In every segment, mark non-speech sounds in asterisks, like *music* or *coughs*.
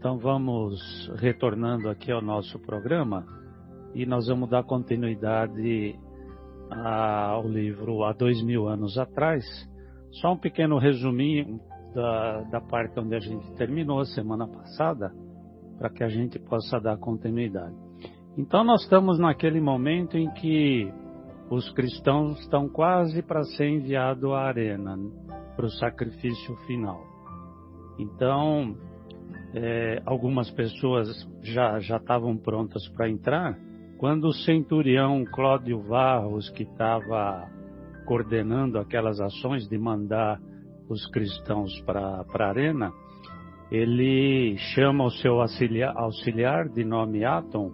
Então vamos retornando aqui ao nosso programa e nós vamos dar continuidade ao livro Há Dois Mil Anos Atrás. Só um pequeno resuminho da, da parte onde a gente terminou semana passada, para que a gente possa dar continuidade. Então nós estamos naquele momento em que os cristãos estão quase para ser enviados à arena, para o sacrifício final. Então, é, algumas pessoas já estavam prontas para entrar, quando o centurião Cláudio Varros, que estava coordenando aquelas ações de mandar os cristãos para a arena, ele chama o seu auxiliar, auxiliar de nome Atom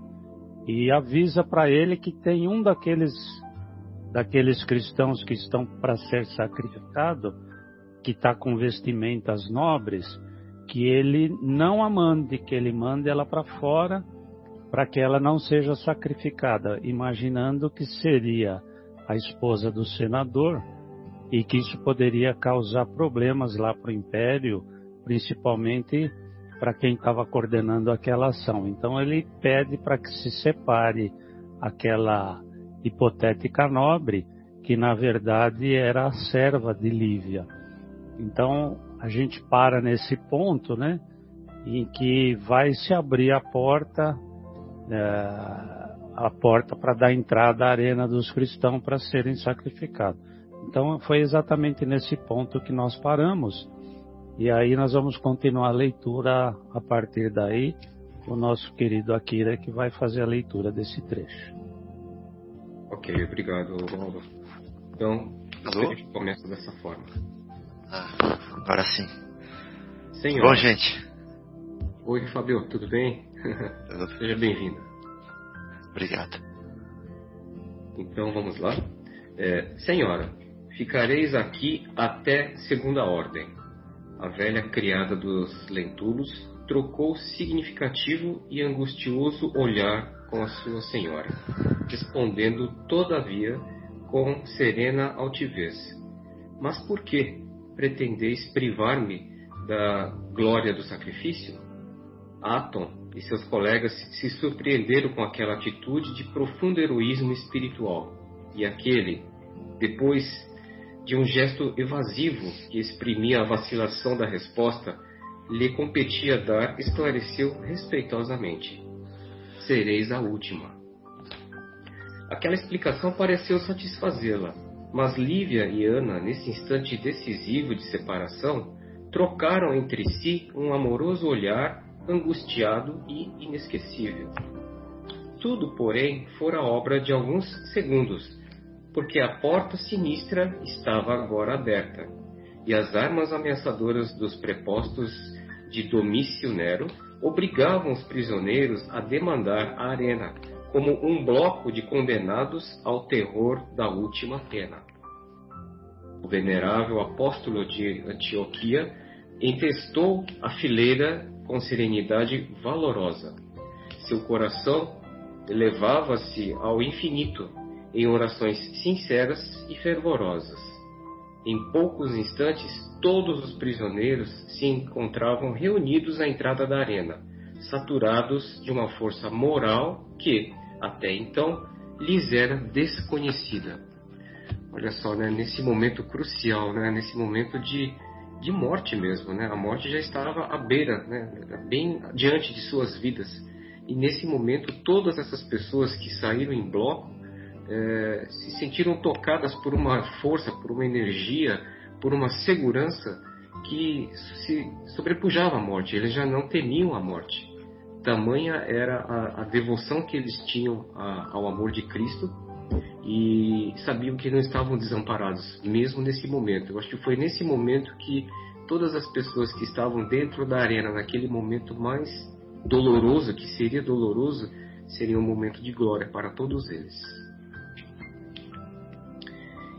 e avisa para ele que tem um daqueles daqueles cristãos que estão para ser sacrificado, que está com vestimentas nobres, que ele não a mande, que ele mande ela para fora, para que ela não seja sacrificada, imaginando que seria a esposa do senador e que isso poderia causar problemas lá para o império, principalmente para quem estava coordenando aquela ação. Então ele pede para que se separe aquela hipotética nobre, que na verdade era a serva de Lívia. Então a gente para nesse ponto, né, em que vai se abrir a porta, é, a porta para dar entrada à arena dos cristãos para serem sacrificados. Então foi exatamente nesse ponto que nós paramos. E aí nós vamos continuar a leitura a partir daí. O nosso querido Akira que vai fazer a leitura desse trecho. Ok, obrigado, Paulo. Então, a gente começa dessa forma. Ah, agora sim. Senhor. Bom, gente. Oi, Fabio, tudo bem? Seja bem-vindo. Obrigado. Então, vamos lá. É, senhora, ficareis aqui até segunda ordem. A velha criada dos lentulos trocou significativo e angustioso olhar com a sua senhora, respondendo, todavia, com serena altivez: Mas por que pretendeis privar-me da glória do sacrifício? Atom e seus colegas se surpreenderam com aquela atitude de profundo heroísmo espiritual, e aquele, depois de um gesto evasivo que exprimia a vacilação da resposta, lhe competia dar, esclareceu respeitosamente: Sereis a última. Aquela explicação pareceu satisfazê-la, mas Lívia e Ana, nesse instante decisivo de separação, trocaram entre si um amoroso olhar angustiado e inesquecível. Tudo, porém, fora obra de alguns segundos, porque a porta sinistra estava agora aberta, e as armas ameaçadoras dos prepostos de Domício Nero obrigavam os prisioneiros a demandar a arena, como um bloco de condenados ao terror da última pena. O venerável apóstolo de Antioquia entestou a fileira com serenidade valorosa. Seu coração elevava-se ao infinito em orações sinceras e fervorosas. Em poucos instantes, todos os prisioneiros se encontravam reunidos à entrada da arena, saturados de uma força moral que, até então, lhes era desconhecida. Olha só, né, nesse momento crucial, né, nesse momento de, de morte mesmo, né, a morte já estava à beira, né, bem diante de suas vidas. E nesse momento, todas essas pessoas que saíram em bloco é, se sentiram tocadas por uma força, por uma energia, por uma segurança que se sobrepujava a morte. Eles já não temiam a morte. Tamanha era a, a devoção que eles tinham a, ao amor de Cristo e sabiam que não estavam desamparados, mesmo nesse momento. Eu acho que foi nesse momento que todas as pessoas que estavam dentro da arena, naquele momento mais doloroso, que seria doloroso, seria um momento de glória para todos eles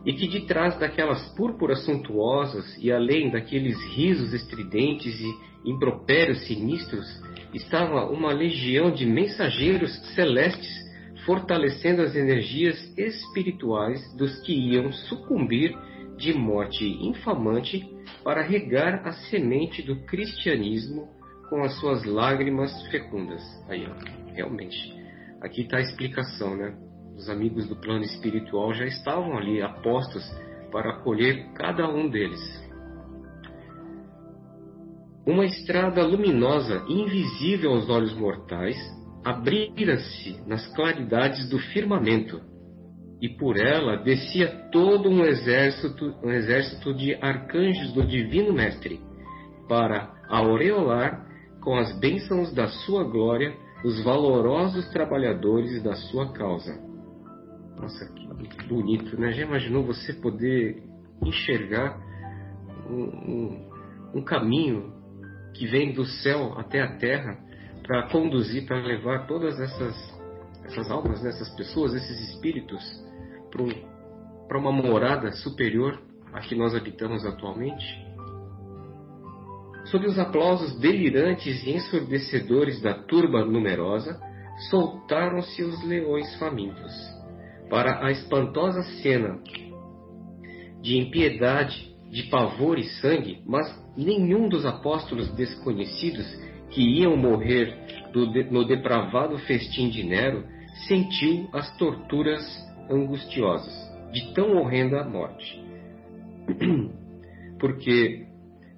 e que de trás daquelas púrpuras suntuosas e além daqueles risos estridentes e impropérios sinistros estava uma legião de mensageiros celestes fortalecendo as energias espirituais dos que iam sucumbir de morte infamante para regar a semente do cristianismo com as suas lágrimas fecundas. Aí, ó, realmente. Aqui está a explicação, né? Os amigos do plano espiritual já estavam ali apostos para acolher cada um deles. Uma estrada luminosa, invisível aos olhos mortais, abrira-se nas claridades do firmamento, e por ela descia todo um exército, um exército de arcanjos do Divino Mestre, para aureolar com as bênçãos da sua glória os valorosos trabalhadores da sua causa. Nossa, que bonito, né? Já imaginou você poder enxergar um, um, um caminho que vem do céu até a terra para conduzir, para levar todas essas, essas almas, né? essas pessoas, esses espíritos para uma morada superior a que nós habitamos atualmente? Sob os aplausos delirantes e ensurdecedores da turba numerosa, soltaram-se os leões famintos. Para a espantosa cena de impiedade, de pavor e sangue, mas nenhum dos apóstolos desconhecidos que iam morrer no depravado festim de Nero sentiu as torturas angustiosas de tão horrenda morte. *clears throat* Porque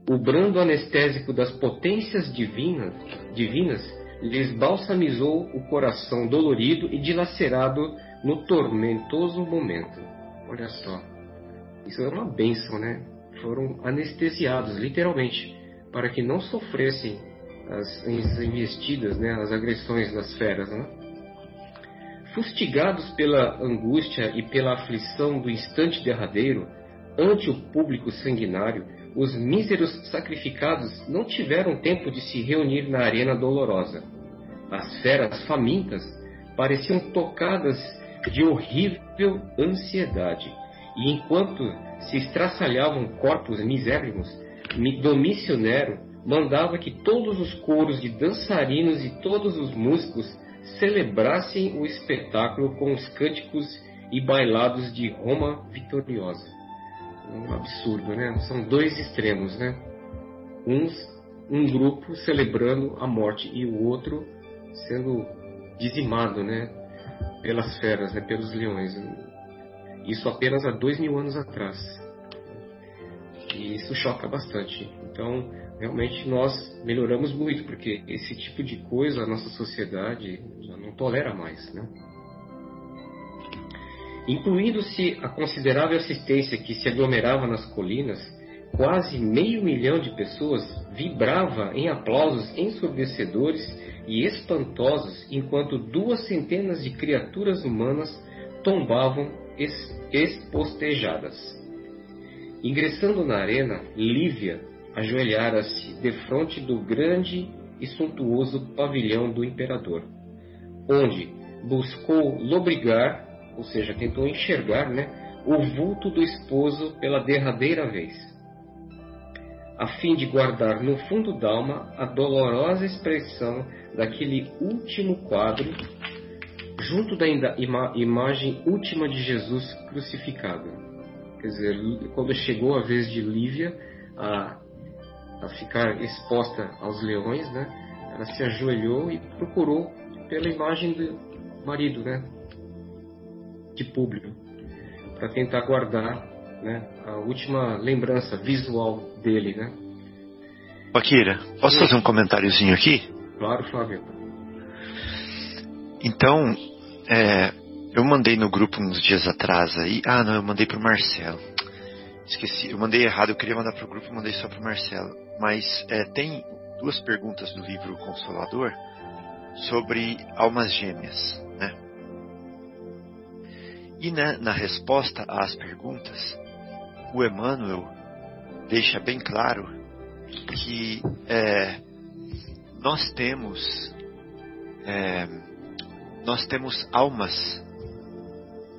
o brando anestésico das potências divinas, divinas lhes balsamizou o coração dolorido e dilacerado no tormentoso momento. Olha só, isso é uma bênção, né? Foram anestesiados, literalmente, para que não sofressem as, as investidas, né? as agressões das feras. Né? Fustigados pela angústia e pela aflição do instante derradeiro, ante o público sanguinário, os míseros sacrificados não tiveram tempo de se reunir na arena dolorosa. As feras famintas pareciam tocadas de horrível ansiedade, e enquanto se estraçalhavam corpos misérrimos, Domício Nero mandava que todos os coros de dançarinos e todos os músicos celebrassem o espetáculo com os cânticos e bailados de Roma vitoriosa um absurdo, né? São dois extremos, né? Uns, um grupo celebrando a morte e o outro sendo dizimado, né? Pelas feras, né? Pelos leões. Isso apenas há dois mil anos atrás. E isso choca bastante. Então, realmente nós melhoramos muito, porque esse tipo de coisa a nossa sociedade já não tolera mais, né? Incluindo-se a considerável assistência que se aglomerava nas colinas, quase meio milhão de pessoas vibrava em aplausos ensurdecedores e espantosos enquanto duas centenas de criaturas humanas tombavam espostejadas. Ingressando na arena, Lívia ajoelhara-se defronte do grande e suntuoso pavilhão do imperador, onde buscou lobrigar ou seja, tentou enxergar né, o vulto do esposo pela derradeira vez, a fim de guardar no fundo d'alma a dolorosa expressão daquele último quadro, junto da ima imagem última de Jesus crucificado. Quer dizer, quando chegou a vez de Lívia a, a ficar exposta aos leões, né, ela se ajoelhou e procurou pela imagem do marido, né, de público, para tentar guardar né, a última lembrança visual dele. Né? Akira, posso fazer um comentáriozinho aqui? Claro, Flávio. Então, é, eu mandei no grupo uns dias atrás aí. Ah, não, eu mandei pro Marcelo. Esqueci, eu mandei errado, eu queria mandar pro grupo, mandei só pro Marcelo. Mas é, tem duas perguntas do livro Consolador sobre almas gêmeas. E na, na resposta às perguntas, o Emmanuel deixa bem claro que é, nós temos é, nós temos almas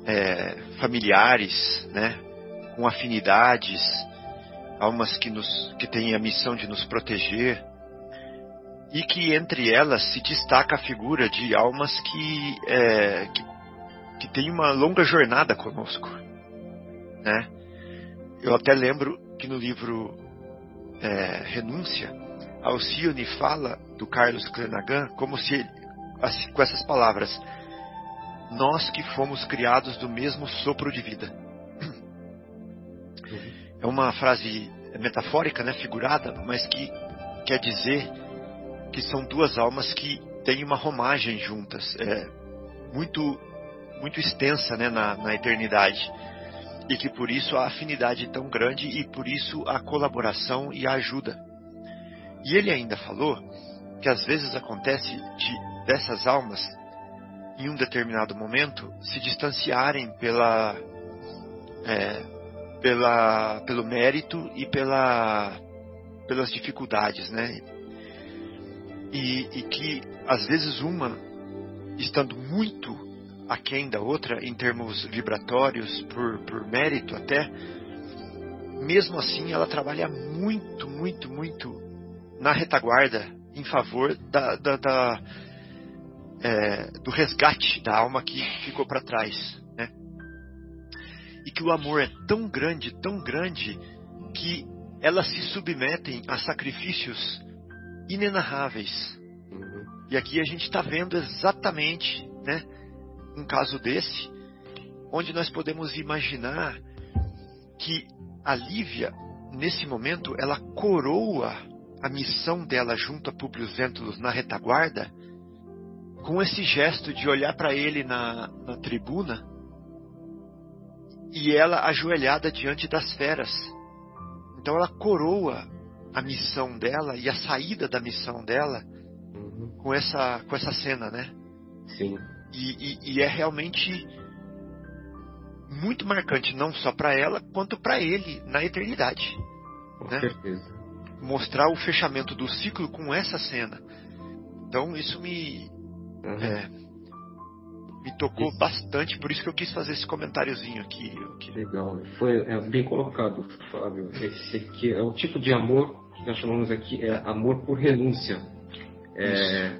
é, familiares, né, com afinidades, almas que nos que têm a missão de nos proteger e que entre elas se destaca a figura de almas que, é, que que tem uma longa jornada conosco, né? Eu até lembro que no livro é, Renúncia Alcione fala do Carlos Clenagan como se assim, com essas palavras: nós que fomos criados do mesmo sopro de vida. É uma frase metafórica, né, figurada, mas que quer dizer que são duas almas que têm uma romagem juntas, é, muito muito extensa, né, na, na eternidade e que por isso a afinidade tão grande e por isso a colaboração e a ajuda. E ele ainda falou que às vezes acontece de dessas almas em um determinado momento se distanciarem pela é, pela pelo mérito e pela pelas dificuldades, né? E, e que às vezes uma estando muito aquém da outra em termos vibratórios, por, por mérito até, mesmo assim ela trabalha muito, muito, muito na retaguarda em favor da, da, da é, do resgate da alma que ficou para trás. Né? E que o amor é tão grande, tão grande, que elas se submetem a sacrifícios inenarráveis. Uhum. E aqui a gente está vendo exatamente né, um caso desse, onde nós podemos imaginar que a Lívia, nesse momento, ela coroa a missão dela junto a Publio Lentulus na retaguarda, com esse gesto de olhar para ele na, na tribuna e ela ajoelhada diante das feras. Então ela coroa a missão dela e a saída da missão dela uhum. com essa com essa cena, né? Sim. E, e, e é realmente muito marcante, não só para ela, quanto para ele na eternidade. Com né? certeza. Mostrar o fechamento do ciclo com essa cena. Então isso me. Uhum. É, me tocou isso. bastante, por isso que eu quis fazer esse comentáriozinho aqui. Que legal, foi é, bem colocado, Fábio. Esse aqui é o tipo de amor que nós chamamos aqui é amor por renúncia. É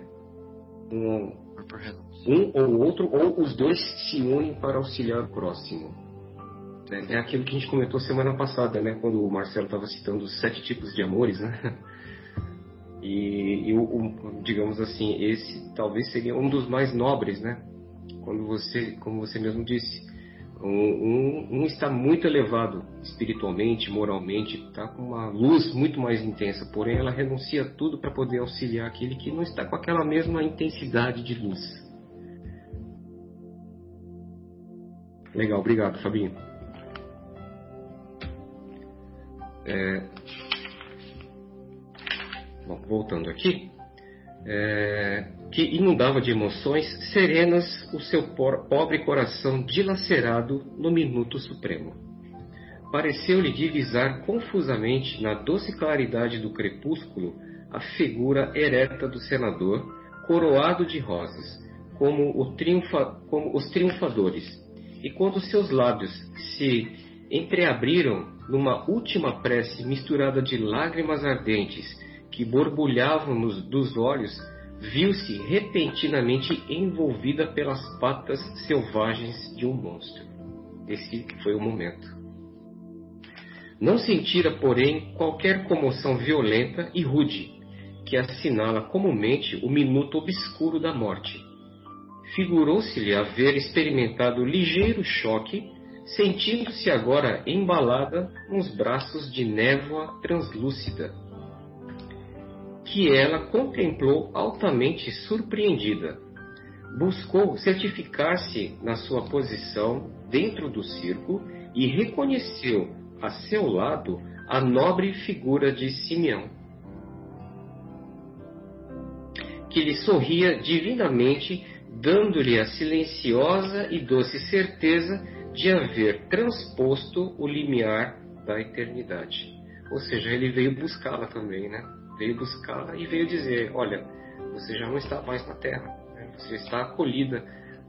um, amor por renúncia um ou outro, ou os dois se unem para auxiliar o próximo. É, é aquilo que a gente comentou semana passada, né? Quando o Marcelo estava citando os sete tipos de amores, né? E, e o, o, digamos assim, esse talvez seria um dos mais nobres, né? Quando você, como você mesmo disse, um, um, um, está muito elevado espiritualmente, moralmente, está com uma luz muito mais intensa, porém ela renuncia tudo para poder auxiliar aquele que não está com aquela mesma intensidade de luz. Legal, obrigado, Fabinho. É... Bom, voltando aqui, é... que inundava de emoções serenas o seu pobre coração dilacerado no minuto supremo. Pareceu-lhe divisar confusamente na doce claridade do crepúsculo a figura ereta do senador, coroado de rosas, como, triunfa... como os triunfadores e quando seus lábios se entreabriram numa última prece misturada de lágrimas ardentes que borbulhavam nos, dos olhos, viu-se repentinamente envolvida pelas patas selvagens de um monstro. Esse foi o momento. Não sentira, porém, qualquer comoção violenta e rude, que assinala comumente o minuto obscuro da morte figurou-se-lhe haver experimentado ligeiro choque, sentindo-se agora embalada nos braços de névoa translúcida, que ela contemplou altamente surpreendida. Buscou certificar-se na sua posição dentro do circo e reconheceu a seu lado a nobre figura de Simeão, que lhe sorria divinamente dando-lhe a silenciosa e doce certeza de haver transposto o limiar da eternidade. Ou seja, ele veio buscá-la também, né? Veio buscá-la e veio dizer: Olha, você já não está mais na terra, né? você está acolhida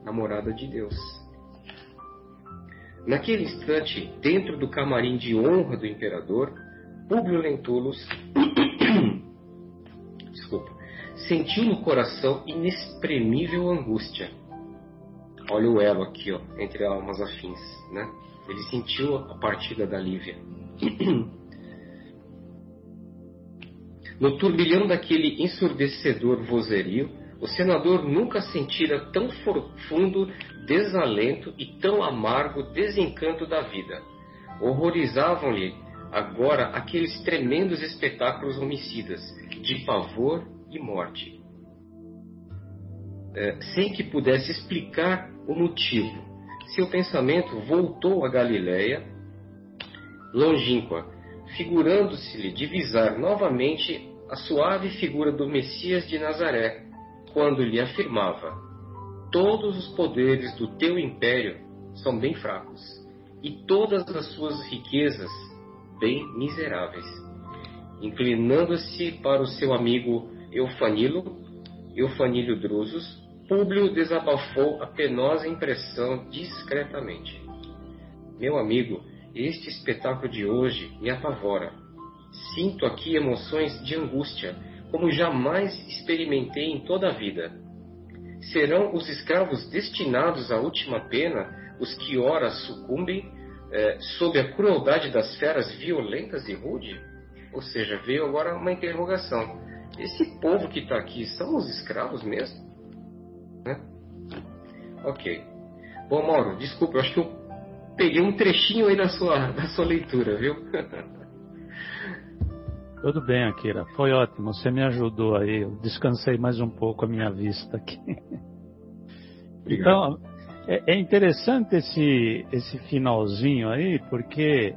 na morada de Deus. Naquele instante, dentro do camarim de honra do imperador, Públio Lentulus *coughs* desculpa, sentiu no coração inexprimível angústia. Olha o elo aqui, ó, entre almas afins, né? Ele sentiu a partida da Lívia. *coughs* No turbilhão daquele ensurdecedor vozerio, o senador nunca sentira tão profundo desalento e tão amargo desencanto da vida. Horrorizavam-lhe agora aqueles tremendos espetáculos homicidas, de pavor e morte. É, sem que pudesse explicar o motivo, seu pensamento voltou a Galiléia, longínqua, figurando-se-lhe divisar novamente a suave figura do Messias de Nazaré, quando lhe afirmava: Todos os poderes do teu império são bem fracos, e todas as suas riquezas bem miseráveis. Inclinando-se para o seu amigo Eufanilo, Eufanilho Drusus, Públio desabafou a penosa impressão discretamente. Meu amigo, este espetáculo de hoje me apavora. Sinto aqui emoções de angústia como jamais experimentei em toda a vida. Serão os escravos destinados à última pena os que ora sucumbem eh, sob a crueldade das feras violentas e rude? Ou seja, veio agora uma interrogação. Esse povo que está aqui são os escravos mesmo? Né? Ok. Bom, Mauro, desculpa, eu acho que eu peguei um trechinho aí da sua, *laughs* da sua leitura, viu? *laughs* Tudo bem, Akira. Foi ótimo. Você me ajudou aí. Eu descansei mais um pouco a minha vista aqui. *laughs* Então, é, é, interessante esse, esse finalzinho aí, porque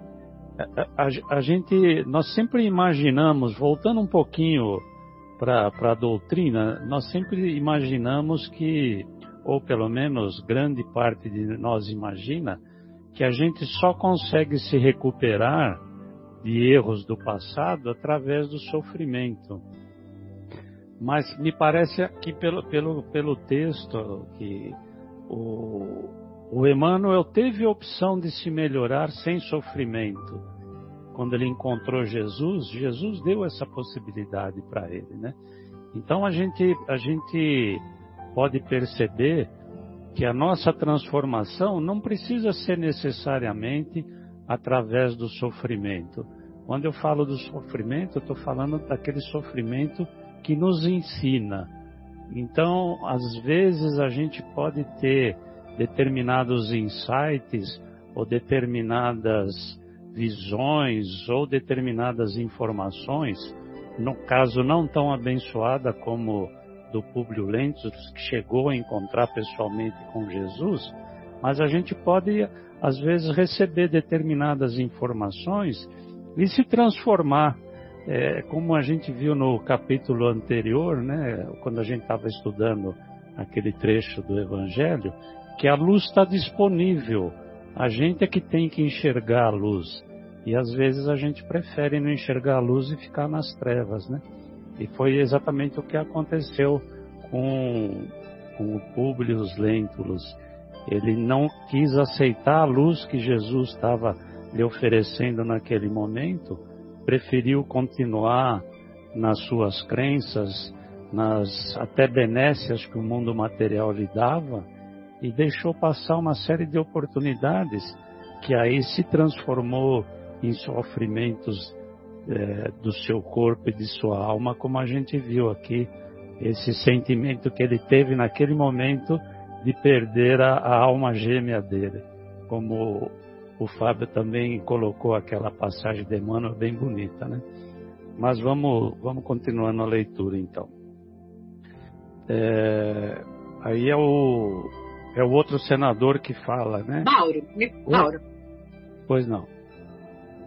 a, a, a gente, nós sempre imaginamos, voltando um pouquinho para a doutrina, nós sempre imaginamos que, ou pelo menos grande parte de nós imagina, que a gente só consegue se recuperar de erros do passado através do sofrimento. Mas me parece que pelo, pelo, pelo texto que o, o Emmanuel teve a opção de se melhorar sem sofrimento. Quando ele encontrou Jesus, Jesus deu essa possibilidade para ele, né? Então a gente, a gente pode perceber que a nossa transformação não precisa ser necessariamente através do sofrimento. Quando eu falo do sofrimento, eu estou falando daquele sofrimento que nos ensina. Então, às vezes a gente pode ter determinados insights ou determinadas visões ou determinadas informações, no caso não tão abençoada como do Públio Lentz, que chegou a encontrar pessoalmente com Jesus, mas a gente pode às vezes receber determinadas informações e se transformar, é, como a gente viu no capítulo anterior, né, quando a gente estava estudando aquele trecho do Evangelho, que a luz está disponível, a gente é que tem que enxergar a luz. E às vezes a gente prefere não enxergar a luz e ficar nas trevas, né? E foi exatamente o que aconteceu com, com o Públio Lentulus. Ele não quis aceitar a luz que Jesus estava lhe oferecendo naquele momento, preferiu continuar nas suas crenças, nas até benécias que o mundo material lhe dava, e deixou passar uma série de oportunidades que aí se transformou em sofrimentos é, do seu corpo e de sua alma, como a gente viu aqui, esse sentimento que ele teve naquele momento de perder a, a alma gêmea dele, como o Fábio também colocou aquela passagem de Emmanuel bem bonita, né? Mas vamos, vamos continuando a leitura então. É, aí é o, é o outro senador que fala, né? Mauro, Mauro. Pois não.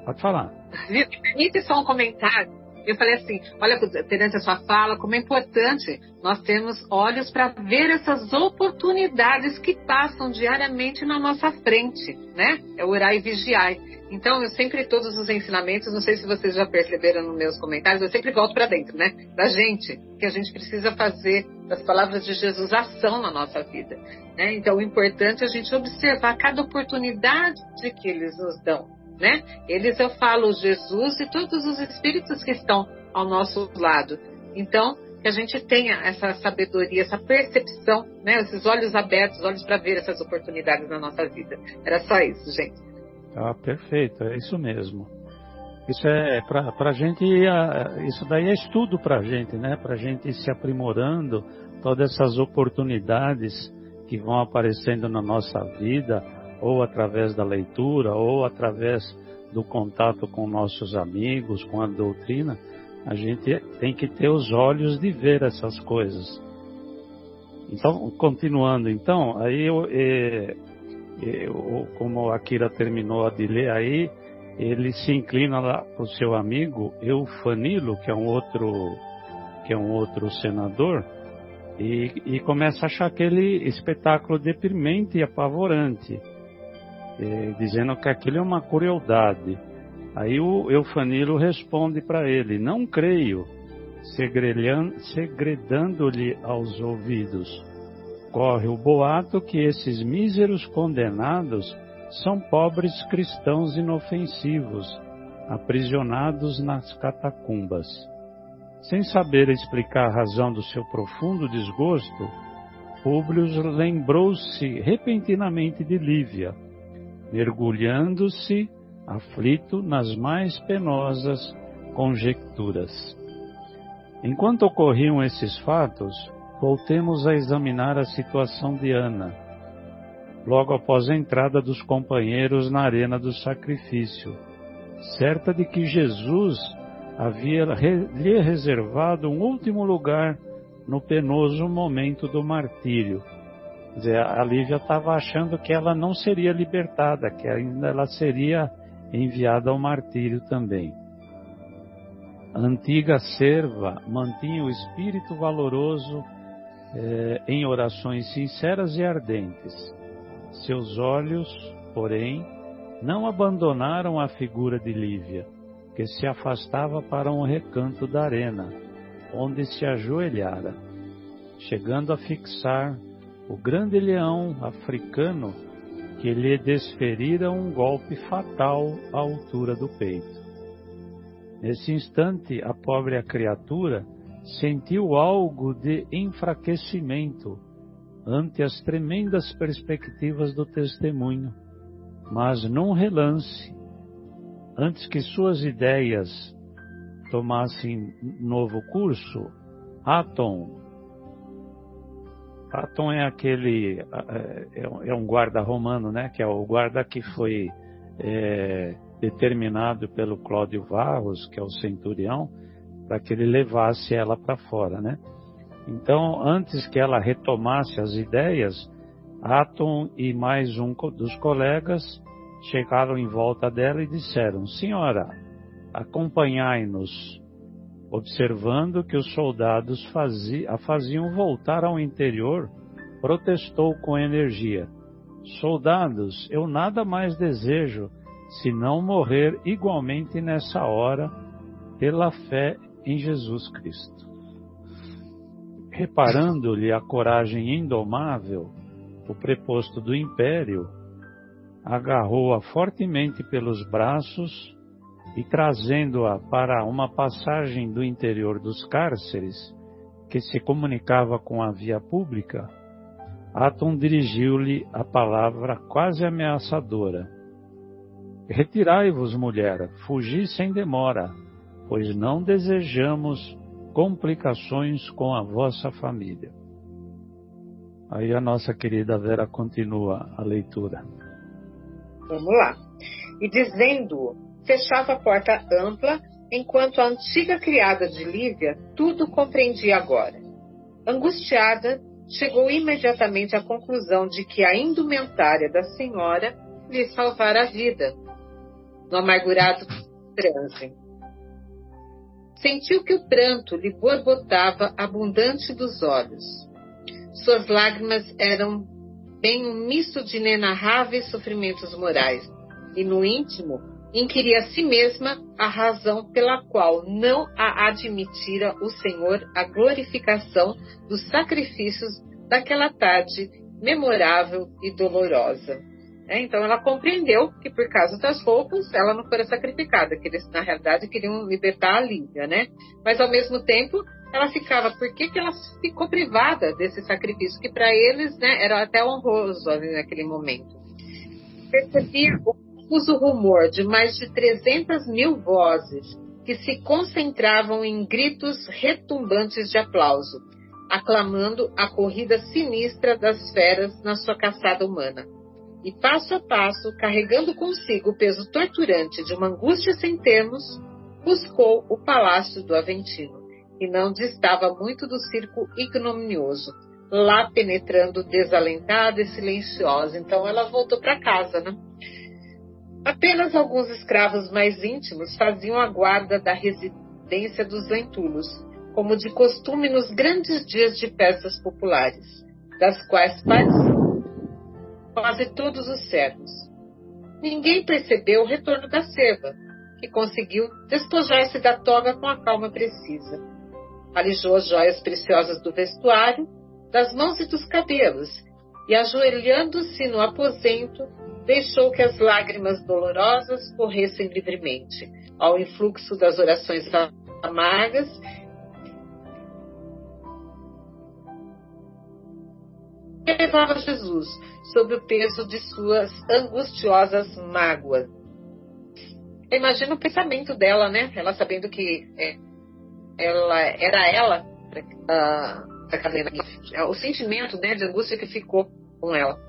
Pode falar. Me permite só um comentário eu falei assim: olha, perante a sua fala, como é importante nós termos olhos para ver essas oportunidades que passam diariamente na nossa frente, né? É orar e vigiar. Então, eu sempre, todos os ensinamentos, não sei se vocês já perceberam nos meus comentários, eu sempre volto para dentro, né? Da gente, que a gente precisa fazer das palavras de Jesus ação na nossa vida. Né? Então, o importante é a gente observar cada oportunidade que eles nos dão né? Eles eu falo Jesus e todos os espíritos que estão ao nosso lado. Então, que a gente tenha essa sabedoria, essa percepção, né? Esses olhos abertos, olhos para ver essas oportunidades na nossa vida. Era só isso, gente. Ah, perfeito, é isso mesmo. Isso é para a gente, isso daí é estudo para a gente, né? Para a gente se aprimorando, todas essas oportunidades que vão aparecendo na nossa vida, ou através da leitura, ou através do contato com nossos amigos, com a doutrina, a gente tem que ter os olhos de ver essas coisas. Então, continuando, então, aí eu, é, eu, como a Kira terminou de ler aí, ele se inclina lá para o seu amigo Eufanilo, que é um outro, que é um outro senador, e, e começa a achar aquele espetáculo deprimente e apavorante, é, dizendo que aquilo é uma crueldade. Aí o Eufanilo responde para ele: Não creio, segredando-lhe aos ouvidos. Corre o boato que esses míseros condenados são pobres cristãos inofensivos, aprisionados nas catacumbas. Sem saber explicar a razão do seu profundo desgosto, Públio lembrou-se repentinamente de Lívia, mergulhando-se, aflito, nas mais penosas conjecturas. Enquanto ocorriam esses fatos, voltemos a examinar a situação de Ana, logo após a entrada dos companheiros na arena do sacrifício, certa de que Jesus havia lhe reservado um último lugar no penoso momento do martírio. Dizer, a Lívia estava achando que ela não seria libertada, que ainda ela seria enviada ao martírio também. A antiga serva mantinha o espírito valoroso eh, em orações sinceras e ardentes. Seus olhos, porém, não abandonaram a figura de Lívia que se afastava para um recanto da arena, onde se ajoelhara, chegando a fixar o grande leão africano que lhe desferira um golpe fatal à altura do peito. Nesse instante, a pobre criatura sentiu algo de enfraquecimento ante as tremendas perspectivas do testemunho, mas num relance antes que suas ideias tomassem novo curso, Atom, Atom é aquele, é, é, é um guarda romano, né? Que é o guarda que foi é, determinado pelo Cláudio Varros, que é o centurião, para que ele levasse ela para fora, né? Então, antes que ela retomasse as ideias, Atom e mais um dos colegas chegaram em volta dela e disseram: Senhora, acompanhai-nos. Observando que os soldados a faziam voltar ao interior, protestou com energia: Soldados, eu nada mais desejo senão morrer igualmente nessa hora pela fé em Jesus Cristo. Reparando-lhe a coragem indomável, o preposto do império agarrou-a fortemente pelos braços e, trazendo-a para uma passagem do interior dos cárceres, que se comunicava com a via pública, Atom dirigiu-lhe a palavra quase ameaçadora. Retirai-vos, mulher, fugi sem demora, pois não desejamos complicações com a vossa família. Aí a nossa querida Vera continua a leitura. Vamos lá. E dizendo, fechava a porta ampla, enquanto a antiga criada de Lívia tudo compreendia agora. Angustiada, chegou imediatamente à conclusão de que a indumentária da senhora lhe salvara a vida. No amargurado transe. Sentiu que o pranto lhe borbotava abundante dos olhos. Suas lágrimas eram bem um misto de inenarráveis sofrimentos morais, e no íntimo inquiria a si mesma a razão pela qual não a admitira o Senhor a glorificação dos sacrifícios daquela tarde memorável e dolorosa. É, então ela compreendeu que por causa das roupas ela não fora sacrificada, que eles na realidade queriam libertar a Lívia, né? Mas ao mesmo tempo ela ficava, por que, que ela ficou privada desse sacrifício? Que para eles né, era até honroso ali naquele momento. Percebia o difuso rumor de mais de 300 mil vozes que se concentravam em gritos retumbantes de aplauso, aclamando a corrida sinistra das feras na sua caçada humana. E passo a passo, carregando consigo o peso torturante de uma angústia sem termos, buscou o palácio do Aventino, e não distava muito do circo ignominioso, lá penetrando desalentada e silenciosa. Então ela voltou para casa, né? Apenas alguns escravos mais íntimos faziam a guarda da residência dos lentulos, como de costume nos grandes dias de festas populares, das quais participam quase todos os servos. Ninguém percebeu o retorno da serva, que conseguiu despojar-se da toga com a calma precisa. Alijou as joias preciosas do vestuário, das mãos e dos cabelos, e ajoelhando-se no aposento, deixou que as lágrimas dolorosas corressem livremente, ao influxo das orações amargas levava Jesus sob o peso de suas angustiosas mágoas. Imagina o pensamento dela, né? Ela sabendo que é, ela era ela a Carolina, o sentimento né, de angústia que ficou com ela.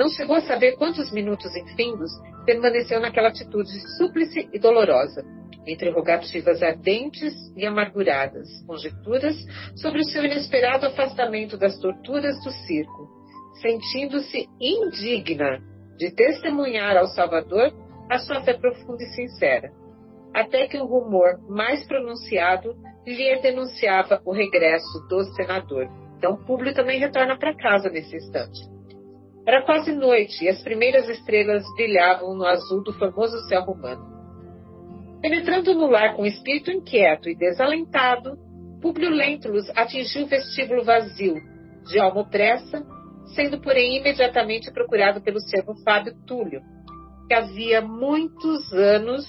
Não chegou a saber quantos minutos infindos permaneceu naquela atitude súplice e dolorosa, entre rogativas ardentes e amarguradas, conjecturas sobre o seu inesperado afastamento das torturas do circo, sentindo-se indigna de testemunhar ao Salvador a sua fé profunda e sincera, até que um rumor mais pronunciado lhe denunciava o regresso do senador. Então, o público também retorna para casa nesse instante. Era quase noite e as primeiras estrelas brilhavam no azul do formoso céu romano. Penetrando no lar com espírito inquieto e desalentado, Públio Lentulus atingiu o vestíbulo vazio, de alma opressa, sendo porém imediatamente procurado pelo servo Fábio Túlio, que havia muitos anos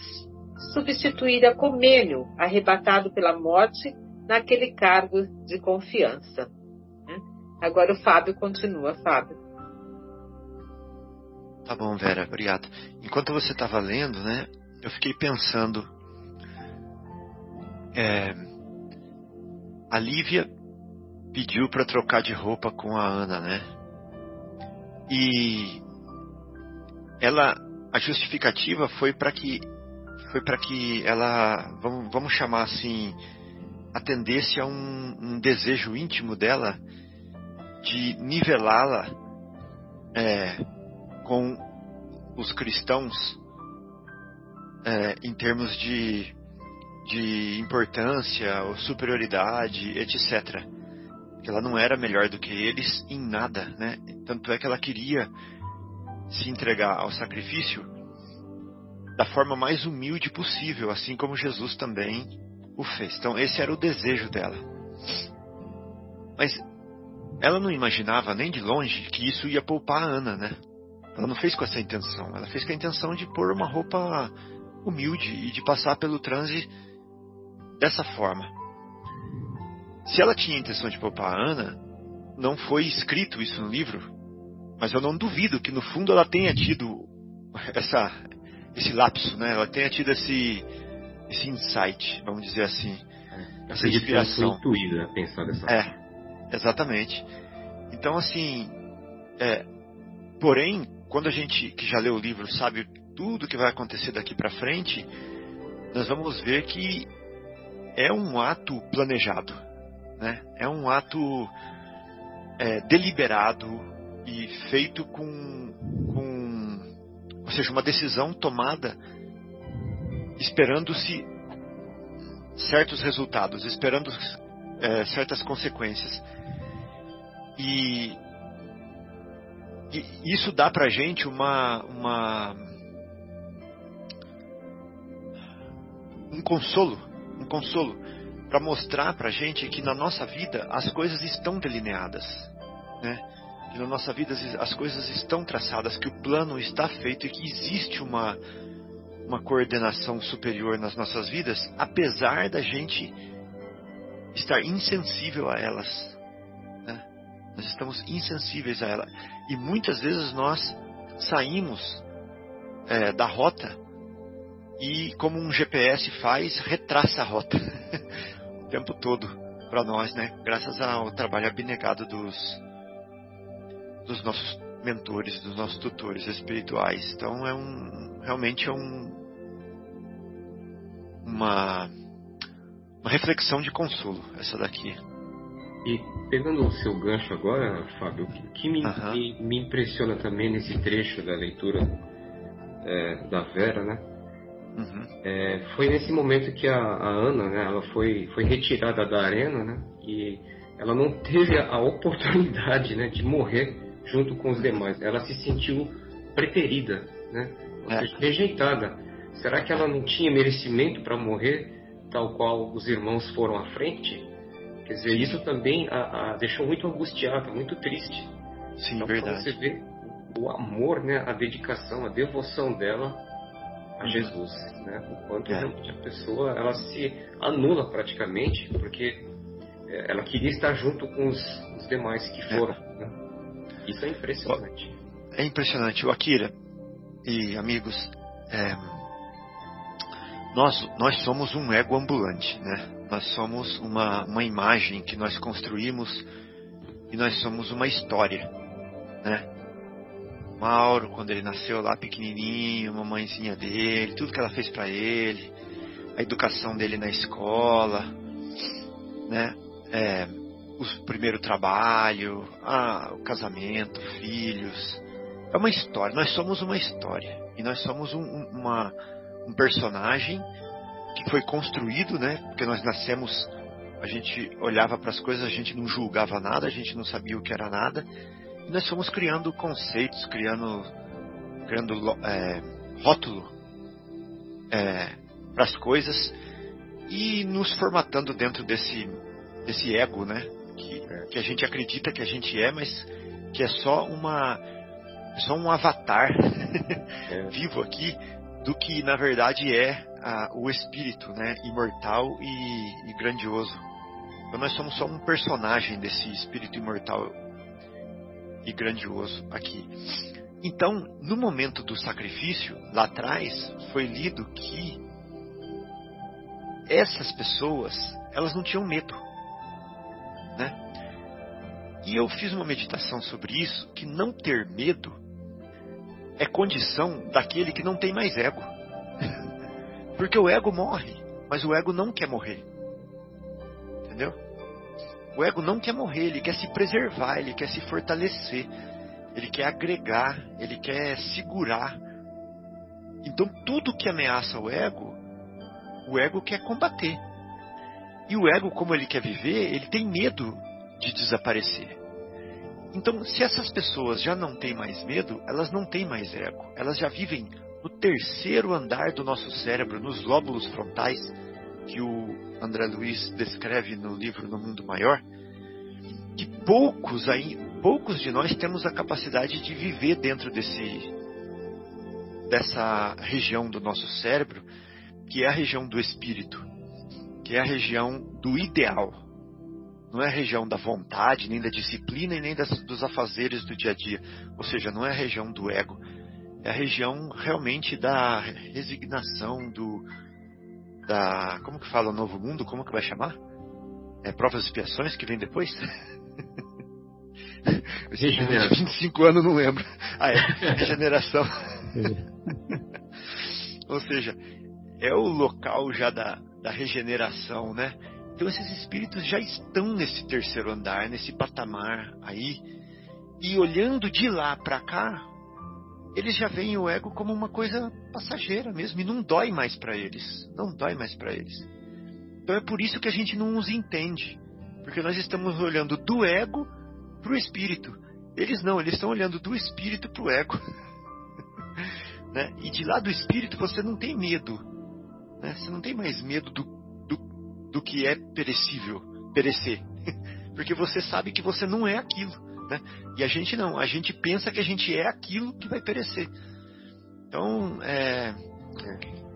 substituíra Comênio, arrebatado pela morte, naquele cargo de confiança. Né? Agora o Fábio continua, Fábio. Tá bom, Vera, obrigado. Enquanto você estava lendo, né, eu fiquei pensando. É, a Lívia pediu para trocar de roupa com a Ana, né? E ela, a justificativa foi para que foi para que ela, vamos, vamos chamar assim, atendesse a um, um desejo íntimo dela de nivelá-la é, com os cristãos é, em termos de, de importância ou superioridade, etc. Ela não era melhor do que eles em nada, né? Tanto é que ela queria se entregar ao sacrifício da forma mais humilde possível, assim como Jesus também o fez. Então, esse era o desejo dela. Mas ela não imaginava nem de longe que isso ia poupar a Ana, né? Ela não fez com essa intenção. Ela fez com a intenção de pôr uma roupa humilde e de passar pelo transe dessa forma. Se ela tinha a intenção de poupar a Ana, não foi escrito isso no livro, mas eu não duvido que no fundo ela tenha tido essa, esse lapso, né? Ela tenha tido esse, esse insight, vamos dizer assim. Essa inspiração. intuída pensar dessa É, exatamente. Então, assim, é, porém, quando a gente que já leu o livro sabe tudo que vai acontecer daqui para frente, nós vamos ver que é um ato planejado, né? É um ato é, deliberado e feito com, com ou seja, uma decisão tomada esperando-se certos resultados, esperando é, certas consequências. E, e isso dá para a gente uma, uma um consolo, um consolo para mostrar para a gente que na nossa vida as coisas estão delineadas, né? que na nossa vida as coisas estão traçadas, que o plano está feito e que existe uma, uma coordenação superior nas nossas vidas, apesar da gente estar insensível a elas. Né? Nós estamos insensíveis a ela. E muitas vezes nós saímos é, da rota e, como um GPS faz, retraça a rota *laughs* o tempo todo para nós, né? Graças ao trabalho abnegado dos, dos nossos mentores, dos nossos tutores espirituais. Então é um realmente é um uma uma reflexão de consolo essa daqui. E pegando o seu gancho agora, Fábio, o que me, uhum. me, me, impressiona também nesse trecho da leitura é, da Vera, né? Uhum. É, foi nesse momento que a, a, Ana, né, ela foi, foi retirada da arena, né? E ela não teve a oportunidade, né, de morrer junto com os demais. Ela se sentiu preterida, né? Ou é. seja, rejeitada. Será que ela não tinha merecimento para morrer, tal qual os irmãos foram à frente? Quer dizer, isso também a, a deixou muito angustiada, muito triste. Sim, então, verdade. Você vê o amor, né, a dedicação, a devoção dela a Jesus, né? O quanto é. a pessoa ela se anula praticamente, porque é, ela queria estar junto com os, os demais que é. foram. É. Né? Isso é impressionante. É impressionante. O Akira e amigos, é, nós, nós somos um ego ambulante, né? Nós somos uma, uma imagem que nós construímos e nós somos uma história, né? Mauro, quando ele nasceu lá pequenininho, mamãezinha dele, tudo que ela fez para ele, a educação dele na escola, né? É, o primeiro trabalho, a, o casamento, filhos. É uma história. Nós somos uma história e nós somos um, uma, um personagem que foi construído, né? Porque nós nascemos, a gente olhava para as coisas, a gente não julgava nada, a gente não sabia o que era nada. E nós fomos criando conceitos, criando, criando é, rótulo é, para as coisas e nos formatando dentro desse, desse ego, né? Que, que a gente acredita que a gente é, mas que é só uma só um avatar *laughs* é. vivo aqui do que na verdade é o espírito, né, imortal e, e grandioso. Então nós somos só um personagem desse espírito imortal e grandioso aqui. Então, no momento do sacrifício, lá atrás, foi lido que essas pessoas, elas não tinham medo, né? E eu fiz uma meditação sobre isso, que não ter medo é condição daquele que não tem mais ego. *laughs* Porque o ego morre, mas o ego não quer morrer. Entendeu? O ego não quer morrer, ele quer se preservar, ele quer se fortalecer, ele quer agregar, ele quer segurar. Então tudo que ameaça o ego, o ego quer combater. E o ego, como ele quer viver, ele tem medo de desaparecer. Então, se essas pessoas já não têm mais medo, elas não têm mais ego. Elas já vivem no terceiro andar do nosso cérebro, nos lóbulos frontais, que o André Luiz descreve no livro No Mundo Maior, que poucos aí, poucos de nós temos a capacidade de viver dentro desse dessa região do nosso cérebro, que é a região do espírito, que é a região do ideal, não é a região da vontade, nem da disciplina e nem das, dos afazeres do dia a dia. Ou seja, não é a região do ego. É a região realmente da resignação, do. da. Como que fala o novo mundo? Como que vai chamar? É provas e expiações que vem depois? *laughs* Regeneração. 25 anos não lembro. Ah, é. Regeneração. *laughs* Ou seja, é o local já da, da regeneração, né? Então esses espíritos já estão nesse terceiro andar, nesse patamar aí, e olhando de lá para cá, eles já veem o ego como uma coisa passageira mesmo e não dói mais para eles, não dói mais para eles. Então é por isso que a gente não os entende, porque nós estamos olhando do ego para o espírito. Eles não, eles estão olhando do espírito para o ego. *laughs* né? E de lá do espírito você não tem medo, né? Você não tem mais medo do do que é perecível, perecer. *laughs* Porque você sabe que você não é aquilo. Né? E a gente não, a gente pensa que a gente é aquilo que vai perecer. Então, é,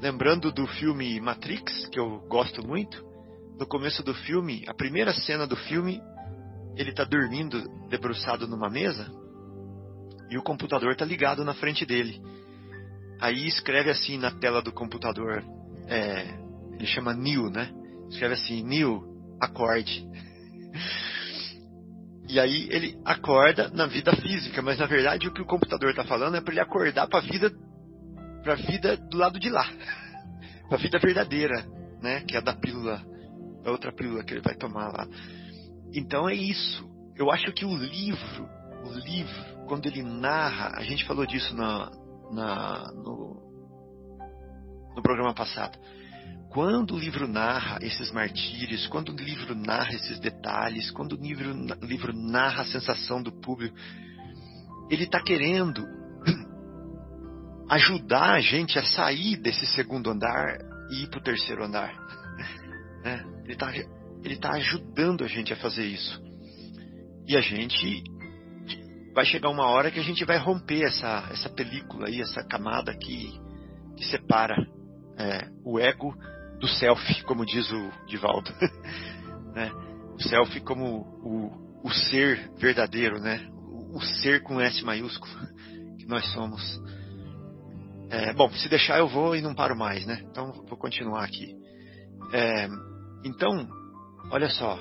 lembrando do filme Matrix, que eu gosto muito, no começo do filme, a primeira cena do filme, ele está dormindo debruçado numa mesa e o computador está ligado na frente dele. aí escreve assim na tela do computador, é, ele chama Neil, né? Escreve assim, Neil, acorde. E aí ele acorda na vida física, mas na verdade o que o computador está falando é para ele acordar para a vida, para vida do lado de lá, *laughs* para a vida verdadeira, né? Que é a da pílula, a outra pílula que ele vai tomar lá. Então é isso. Eu acho que o livro, o livro, quando ele narra, a gente falou disso na, na no, no programa passado quando o livro narra esses martírios, quando o livro narra esses detalhes, quando o livro, o livro narra a sensação do público, ele está querendo *clears throat* ajudar a gente a sair desse segundo andar e ir para o terceiro andar. *laughs* Né? Ele está ele tá ajudando a gente a fazer isso. E a gente vai chegar uma hora que a gente vai romper essa, essa película aí, essa camada que, que separa é, o ego do self, como diz o Divaldo. *laughs* né? O self como o, o ser verdadeiro, né? O, o, ser com S maiúsculo *laughs* que nós somos. É, bom, se deixar eu vou e não paro mais, né? Então vou continuar aqui. É, então, olha só.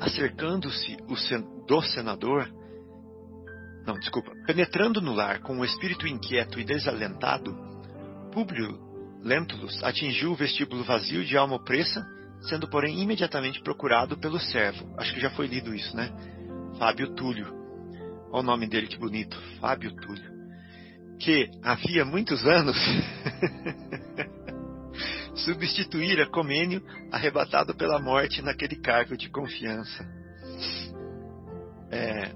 Acercando-se do senador, não, desculpa, penetrando no lar com o espírito inquieto e desalentado, Públio Lentulus atingiu o vestíbulo vazio de alma opressa, sendo porém imediatamente procurado pelo servo. Acho que já foi lido isso, né? Fábio Túlio. Olha o nome dele, que bonito. Fábio Túlio. Que havia muitos anos *laughs* substituíra Comênio arrebatado pela morte naquele cargo de confiança. É,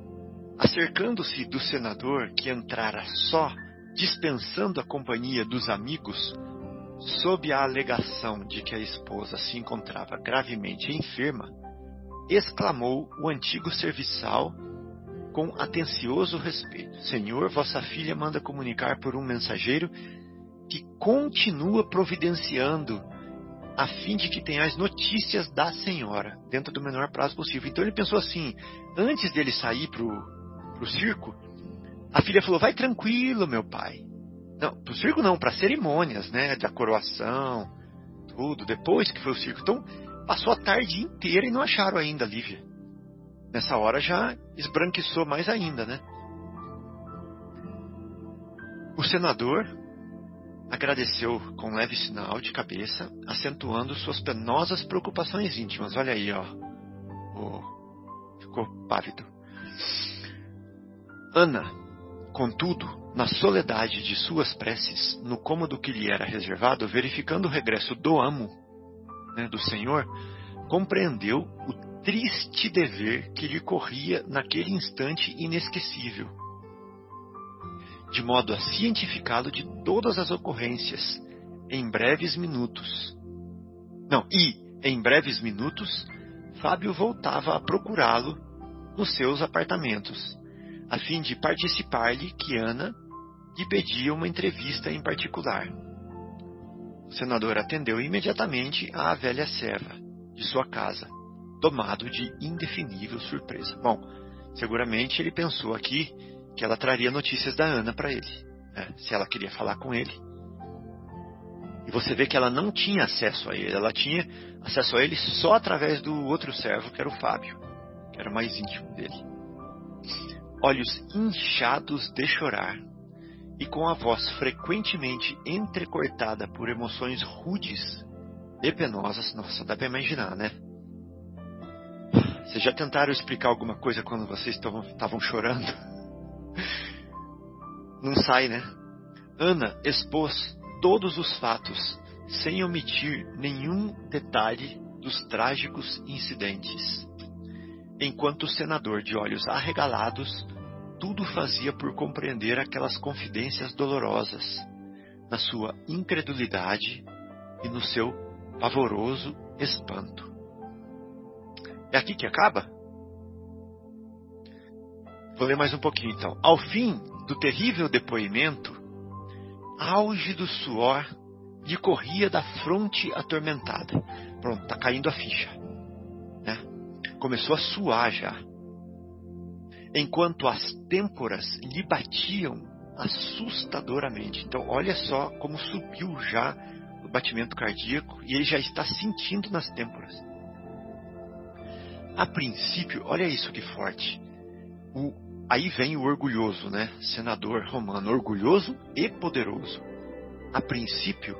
acercando-se do senador que entrara só, dispensando a companhia dos amigos, sob a alegação de que a esposa se encontrava gravemente enferma, exclamou o antigo serviçal com atencioso respeito: Senhor, vossa filha manda comunicar por um mensageiro que continua providenciando a fim de que tenhais notícias da senhora dentro do menor prazo possível. Então ele pensou assim: antes dele sair para o circo, a filha falou: Vai tranquilo, meu pai. Não, pro circo não, para cerimônias, né? Da coroação, tudo, depois que foi o circo. Então, passou a tarde inteira e não acharam ainda a Lívia. Nessa hora já esbranquiçou mais ainda, né? O senador agradeceu com leve sinal de cabeça, acentuando suas penosas preocupações íntimas. Olha aí, ó. Oh, ficou pálido. Ana, contudo, na soledade de suas preces, no cômodo que lhe era reservado, verificando o regresso do amo, né, do Senhor, compreendeu o triste dever que lhe corria naquele instante inesquecível, de modo a cientificá-lo de todas as ocorrências, em breves minutos. Não, e, em breves minutos, Fábio voltava a procurá-lo nos seus apartamentos, a fim de participar-lhe que Ana lhe pedia uma entrevista em particular. O senador atendeu imediatamente à velha serva de sua casa, tomado de indefinível surpresa. Bom, seguramente ele pensou aqui que ela traria notícias da Ana para ele, né, se ela queria falar com ele. E você vê que ela não tinha acesso a ele, ela tinha acesso a ele só através do outro servo, que era o Fábio, que era o mais íntimo dele. Olhos inchados de chorar, e com a voz frequentemente entrecortada por emoções rudes e penosas. Nossa, dá para imaginar, né? Vocês já tentaram explicar alguma coisa quando vocês estavam chorando? Não sai, né? Ana expôs todos os fatos, sem omitir nenhum detalhe dos trágicos incidentes. Enquanto o senador, de olhos arregalados, tudo fazia por compreender aquelas confidências dolorosas, na sua incredulidade e no seu pavoroso espanto. É aqui que acaba? Vou ler mais um pouquinho então. Ao fim do terrível depoimento, auge do suor lhe corria da fronte atormentada. Pronto, está caindo a ficha. Né? Começou a suar já enquanto as têmporas lhe batiam assustadoramente. Então, olha só como subiu já o batimento cardíaco e ele já está sentindo nas têmporas. A princípio, olha isso que forte. O, aí vem o orgulhoso, né? Senador romano, orgulhoso e poderoso. A princípio,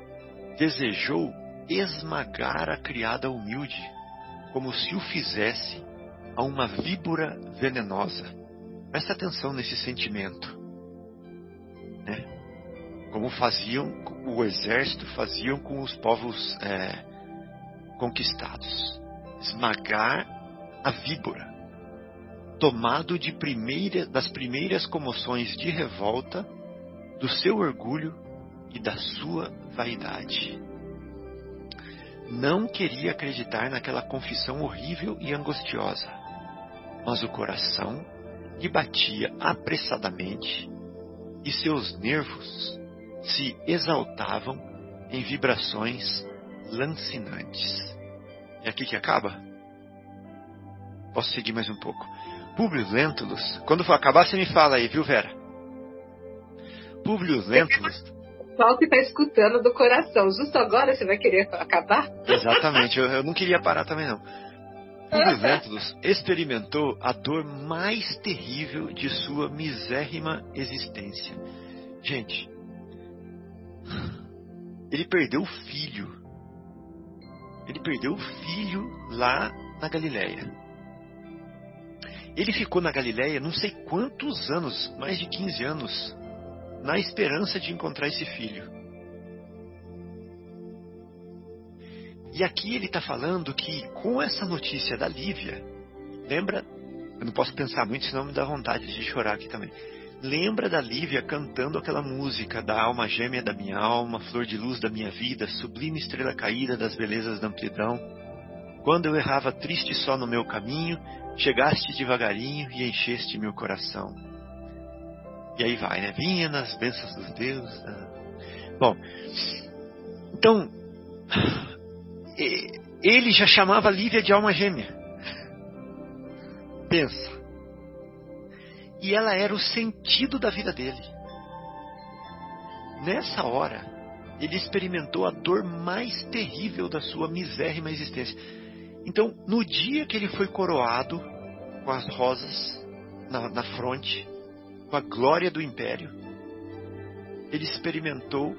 desejou esmagar a criada humilde, como se o fizesse a uma víbora venenosa. Presta atenção nesse sentimento. Né? Como faziam, o exército faziam com os povos é, conquistados. Esmagar a víbora. Tomado de primeira, das primeiras comoções de revolta, do seu orgulho e da sua vaidade. Não queria acreditar naquela confissão horrível e angustiosa, mas o coração lhe batia apressadamente e seus nervos se exaltavam em vibrações lancinantes. É aqui que acaba? Posso seguir mais um pouco. Publius Lentulus, quando for acabar, você me fala aí, viu, Vera? Publius Lentulus. O que está escutando do coração. Justo agora você vai querer acabar? Exatamente, eu, eu não queria parar também não. Lentulus experimentou a dor mais terrível de sua misérrima existência. Gente, ele perdeu o filho. Ele perdeu o filho lá na Galileia. Ele ficou na Galileia não sei quantos anos, mais de 15 anos, na esperança de encontrar esse filho. E aqui ele está falando que com essa notícia da Lívia, lembra? Eu não posso pensar muito, senão me dá vontade de chorar aqui também. Lembra da Lívia cantando aquela música da alma gêmea da minha alma, flor de luz da minha vida, sublime estrela caída das belezas da amplidão? Quando eu errava triste só no meu caminho, chegaste devagarinho e encheste meu coração. E aí vai, né? Vinha nas bênçãos dos deuses. Né? Bom, então ele já chamava Lívia de alma gêmea. Pensa. E ela era o sentido da vida dele. Nessa hora, ele experimentou a dor mais terrível da sua misérrima existência. Então, no dia que ele foi coroado com as rosas na, na fronte, com a glória do império, ele experimentou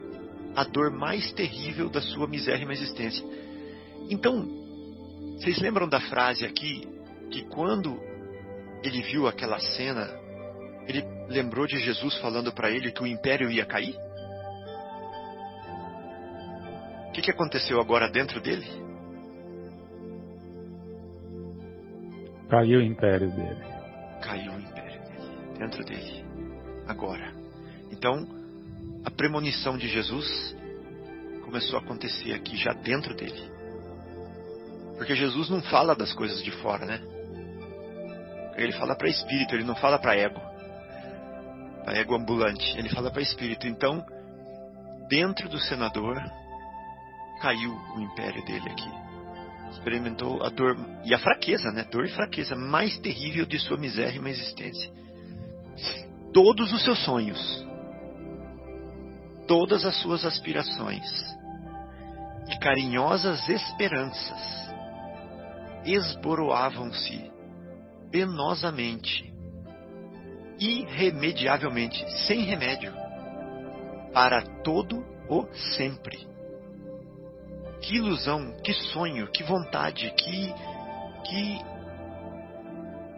a dor mais terrível da sua misérrima existência. Então, vocês lembram da frase aqui que quando ele viu aquela cena, ele lembrou de Jesus falando para ele que o império ia cair? O que, que aconteceu agora dentro dele? Caiu o império dele. Caiu o império dele, dentro dele, agora. Então, a premonição de Jesus começou a acontecer aqui já dentro dele. Porque Jesus não fala das coisas de fora, né? Ele fala para espírito, ele não fala para ego. Para ego ambulante, ele fala para espírito. Então, dentro do senador caiu o império dele aqui. Experimentou a dor e a fraqueza, né? Dor e fraqueza mais terrível de sua misérrima existência. Todos os seus sonhos, todas as suas aspirações e carinhosas esperanças esboroavam-se penosamente, irremediavelmente, sem remédio, para todo o sempre. Que ilusão, que sonho, que vontade, que que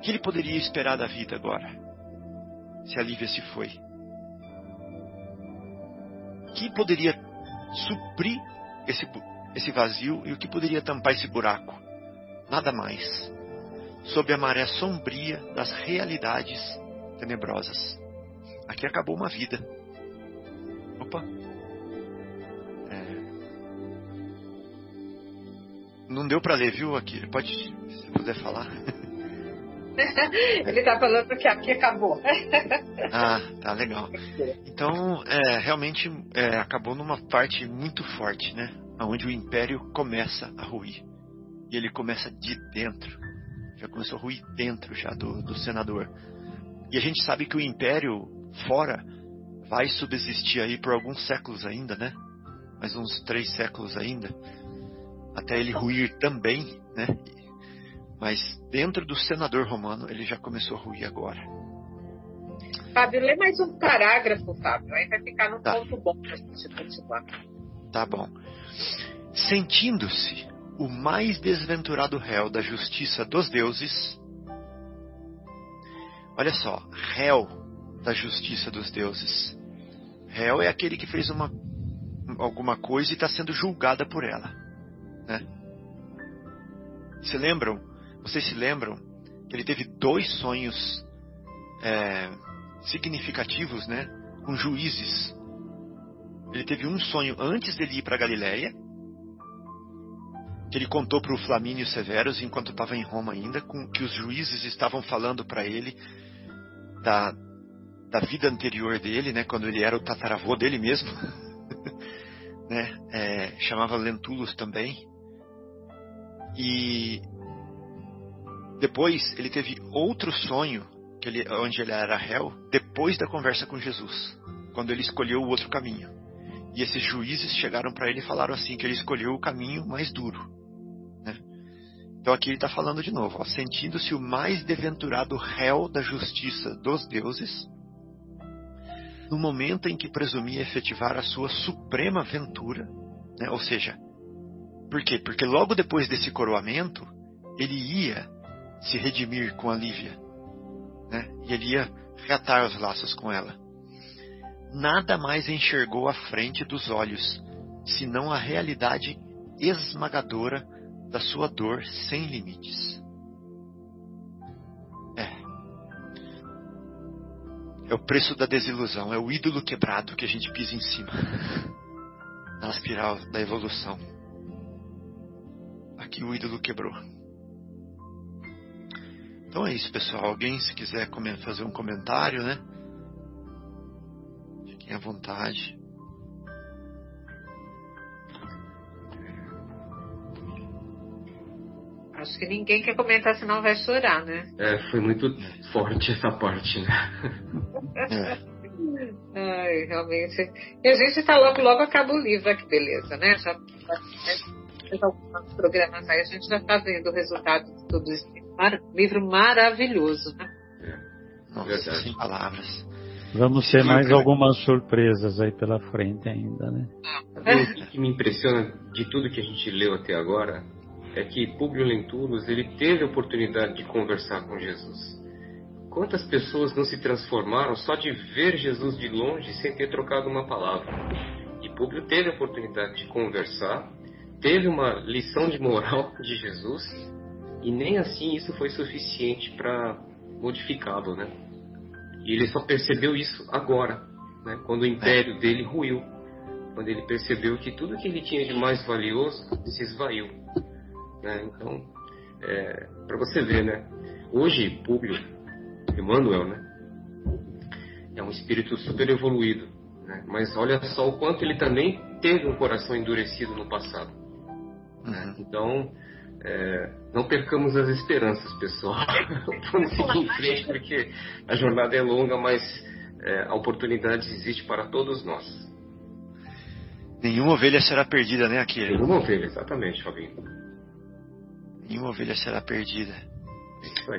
que ele poderia esperar da vida agora? Se a Lívia se foi. Que poderia suprir esse, esse vazio e o que poderia tampar esse buraco? Nada mais, sob a maré sombria das realidades tenebrosas. Aqui acabou uma vida. Opa! É... Não deu para ler, viu, aqui? Pode, se puder falar. *laughs* Ele está falando que aqui acabou. *laughs* ah, tá legal. Então, é, realmente é, acabou numa parte muito forte, né? Onde o império começa a ruir. E ele começa de dentro. Já começou a ruir dentro já do, do senador. E a gente sabe que o império fora vai subsistir aí por alguns séculos ainda, né? Mais uns três séculos ainda, até ele ruir também, né? Mas dentro do senador romano ele já começou a ruir agora. Fábio, lê mais um parágrafo, Fábio. Aí vai ficar no tá. ponto bom para a gente continuar. Tá bom. Sentindo-se o mais desventurado réu da justiça dos deuses. Olha só, réu da justiça dos deuses. Réu é aquele que fez uma, alguma coisa e está sendo julgada por ela. Né? Se lembram? Vocês se lembram que ele teve dois sonhos é, significativos, né, com juízes. Ele teve um sonho antes dele ir para Galiléia, que ele contou para o Flamínio Severus enquanto estava em Roma ainda, com que os juízes estavam falando para ele da, da vida anterior dele, né, quando ele era o tataravô dele mesmo, *laughs* né, é, chamava Lentulus também. E depois ele teve outro sonho que ele, onde ele era réu, depois da conversa com Jesus, quando ele escolheu o outro caminho. E esses juízes chegaram para ele e falaram assim que ele escolheu o caminho mais duro. Então aqui ele está falando de novo, sentindo-se o mais deventurado réu da justiça dos deuses, no momento em que presumia efetivar a sua suprema ventura, né? ou seja, por quê? Porque logo depois desse coroamento, ele ia se redimir com a Lívia né? e ele ia reatar os laços com ela. Nada mais enxergou à frente dos olhos, senão a realidade esmagadora da sua dor sem limites. É. É o preço da desilusão, é o ídolo quebrado que a gente pisa em cima. *laughs* Na espiral da evolução. Aqui o ídolo quebrou. Então é isso, pessoal. Alguém, se quiser fazer um comentário, né? Fiquem à vontade. Acho que ninguém quer comentar, senão vai chorar, né? É, foi muito forte essa parte, né? É. *laughs* Ai, realmente. E a gente tá logo, logo acaba o livro, que beleza, né? Já fez alguns programas aí, a gente já está vendo o resultado de tudo isso. Mar, livro maravilhoso, né? É. Nossa, sem palavras. Vamos ter mais algumas surpresas aí pela frente ainda, né? O que me impressiona de tudo que a gente leu até agora é que Publio Lentulus ele teve a oportunidade de conversar com Jesus. Quantas pessoas não se transformaram só de ver Jesus de longe sem ter trocado uma palavra? E Publio teve a oportunidade de conversar teve uma lição de moral *laughs* de Jesus e nem assim isso foi suficiente para modificá-lo, né? E ele só percebeu isso agora, né? Quando o império dele ruiu, quando ele percebeu que tudo que ele tinha de mais valioso se esvaiu, né? Então, é, para você ver, né? Hoje, Públio, Emmanuel, né? É um espírito super evoluído, né? Mas olha só o quanto ele também teve um coração endurecido no passado. Né? Então, é, não percamos as esperanças, pessoal. Vamos seguir em frente, porque a jornada é longa, mas é, a oportunidade existe para todos nós. Nenhuma ovelha será perdida, né, Akira? Nenhuma ovelha, exatamente, Fabinho. Nenhuma ovelha será perdida.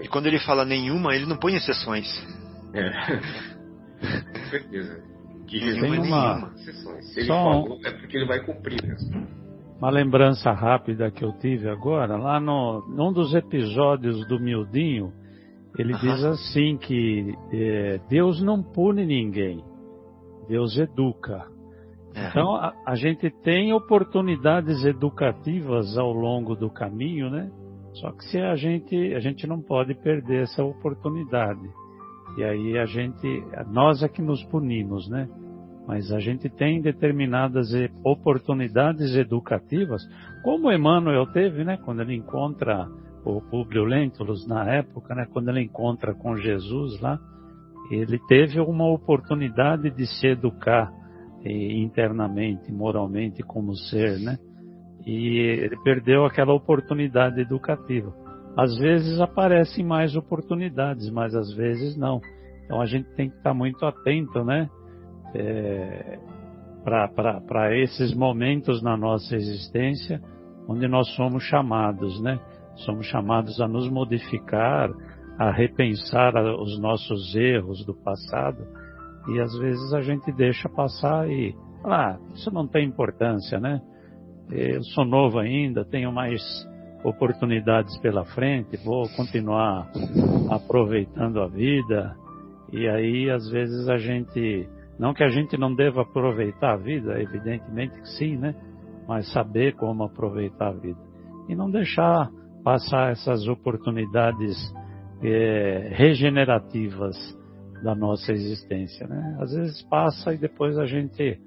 E quando ele fala nenhuma, ele não põe exceções. É. *laughs* Com certeza. De nenhuma, nenhuma. exceções. Se ele Só... falou, é porque ele vai cumprir mesmo. Uma lembrança rápida que eu tive agora, lá no, num dos episódios do Mildinho, ele uhum. diz assim que é, Deus não pune ninguém, Deus educa. É. Então a, a, gente tem oportunidades educativas ao longo do caminho, né? Só que se a gente a gente não pode perder essa oportunidade. E aí a gente nós é que nos punimos, né? mas a gente tem determinadas oportunidades educativas, como Emmanuel teve, né, quando ele encontra o Publio Lentulus na época, né, quando ele encontra com Jesus lá, ele teve uma oportunidade de se educar eh, internamente, moralmente como ser, né? E ele perdeu aquela oportunidade educativa. Às vezes aparecem mais oportunidades, mas às vezes não. Então a gente tem que estar muito atento, né? é, para esses momentos na nossa existência onde nós somos chamados, né? Somos chamados a nos modificar, a repensar os nossos erros do passado e às vezes a gente deixa passar e ah, isso não tem importância, né? Eu sou novo ainda, tenho mais oportunidades pela frente, vou continuar aproveitando a vida. E aí, às vezes, a gente. Não que a gente não deva aproveitar a vida, evidentemente que sim, né? Mas saber como aproveitar a vida. E não deixar passar essas oportunidades é, regenerativas da nossa existência, né? Às vezes passa e depois a gente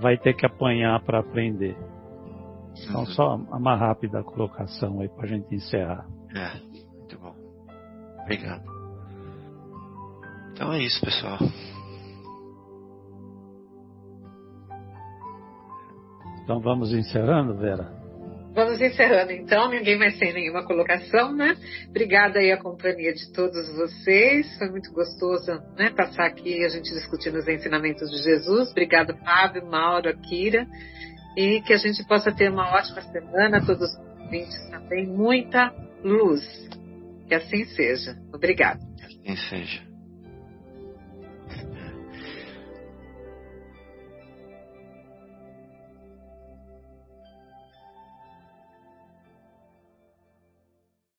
vai ter que apanhar para aprender. Então, uhum. só uma rápida colocação aí para a gente encerrar. É, muito bom. Obrigado. Então é isso, pessoal. Então vamos encerrando, Vera? Vamos encerrando então, ninguém mais tem nenhuma colocação, né? Obrigada aí a companhia de todos vocês, foi muito gostoso né, passar aqui a gente discutindo os ensinamentos de Jesus. Obrigado, Fábio, Mauro, Akira e que a gente possa ter uma ótima semana, todos os ouvintes também, muita luz. Que assim seja. Obrigada. Que assim seja.